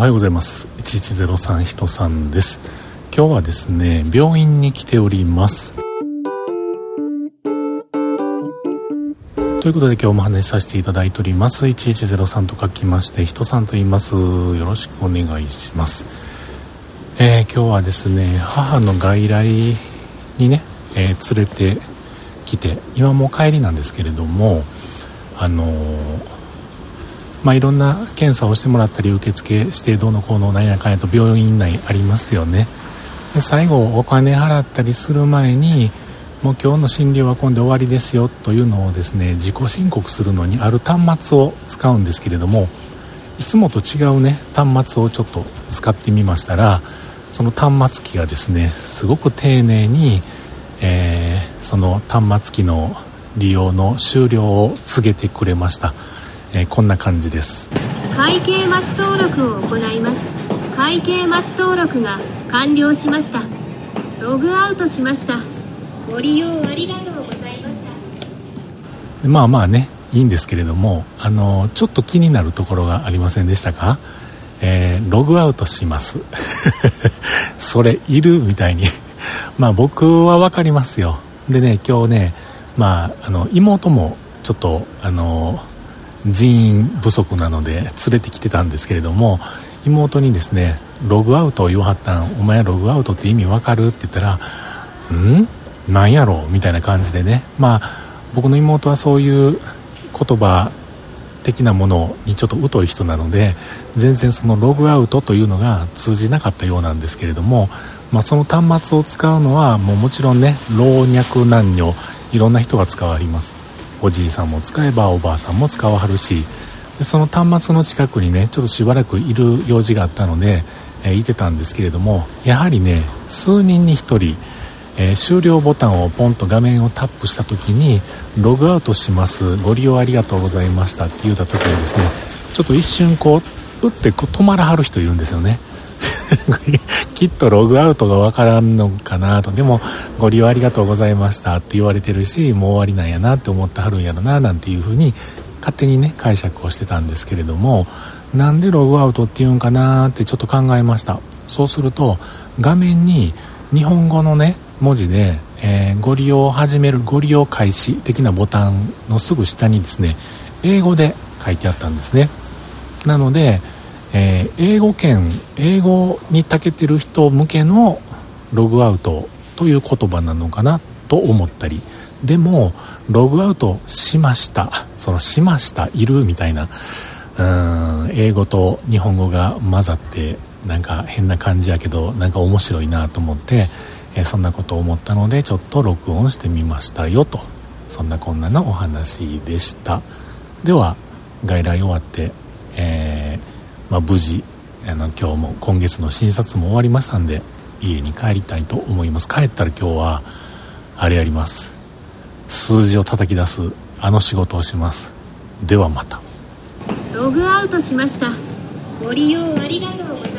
はようございます。1103人さんです。今日はですね病院に来ております。ということで今日も話しさせていただいております。1103と書きまして人さんと言います。よろしくお願いします。えー、今日はですね母の外来にね、えー、連れてきて今も帰りなんですけれどもあのーまあ、いろんな検査をしてもらったり受付してどうのこうのなんやかんやと病院内ありますよね。で最後お金払ったりする前にもう今日の診療は今度終わりですよというのをですね自己申告するのにある端末を使うんですけれどもいつもと違うね端末をちょっと使ってみましたらその端末機がですねすごく丁寧に、えー、その端末機の利用の終了を告げてくれました。えー、こんな感じです。会計待ち登録を行います。会計待ち登録が完了しました。ログアウトしました。ご利用ありがとうございました。まあまあねいいんですけれどもあのちょっと気になるところがありませんでしたか？えー、ログアウトします。それいるみたいに。まあ僕は分かりますよ。でね今日ねまああの妹もちょっとあの人員不足なので連れてきてたんですけれども妹にですねログアウトを言わはったんお前ログアウトって意味わかる？って言ったらん？なんやろ？みたいな感じでね。まあ僕の妹はそういう言葉的なものにちょっと疎い人なので全然そのログアウトというのが通じなかったようなんですけれども、まあ、その端末を使うのはもうもちろんね老若男女いろんな人が使われます。おじいさんも使えばおばあさんも使わはるしでその端末の近くにねちょっとしばらくいる用事があったので、えー、いてたんですけれどもやはりね数人に1人、えー、終了ボタンをポンと画面をタップした時にログアウトしますご利用ありがとうございましたって言った時にですねちょっと一瞬こう打ってこう止まらはる人いるんですよね。きっとログアウトがわからんのかなと。でもご利用ありがとうございました。って言われてるしもう終わりなんやなって思ってはるんやろななんていうふうに勝手にね解釈をしてたんですけれども。なんでログアウトっていうんかなってちょっと考えました。そうすると画面に日本語のね文字で、えー、ご利用を始めるご利用開始的なボタンのすぐ下にですね英語で書いてあったんですね。なのでえー、英語圏英語に長けてる人向けのログアウトという言葉なのかなと思ったり。でもログアウトしました。そのしましたいるみたいな。うん英語と日本語が混ざってなんか変な感じやけどなんか面白いなと思って、えー、そんなことを思ったのでちょっと録音してみましたよと。そんなこんなのお話でした。では外来終わって、えーまあ、無事あの今日も今月の診察も終わりましたんで家に帰りたいと思います。帰ったら今日はあれやります。数字を叩き出すあの仕事をします。ではまた。ログアウトしました。ご利用ありがとうございます。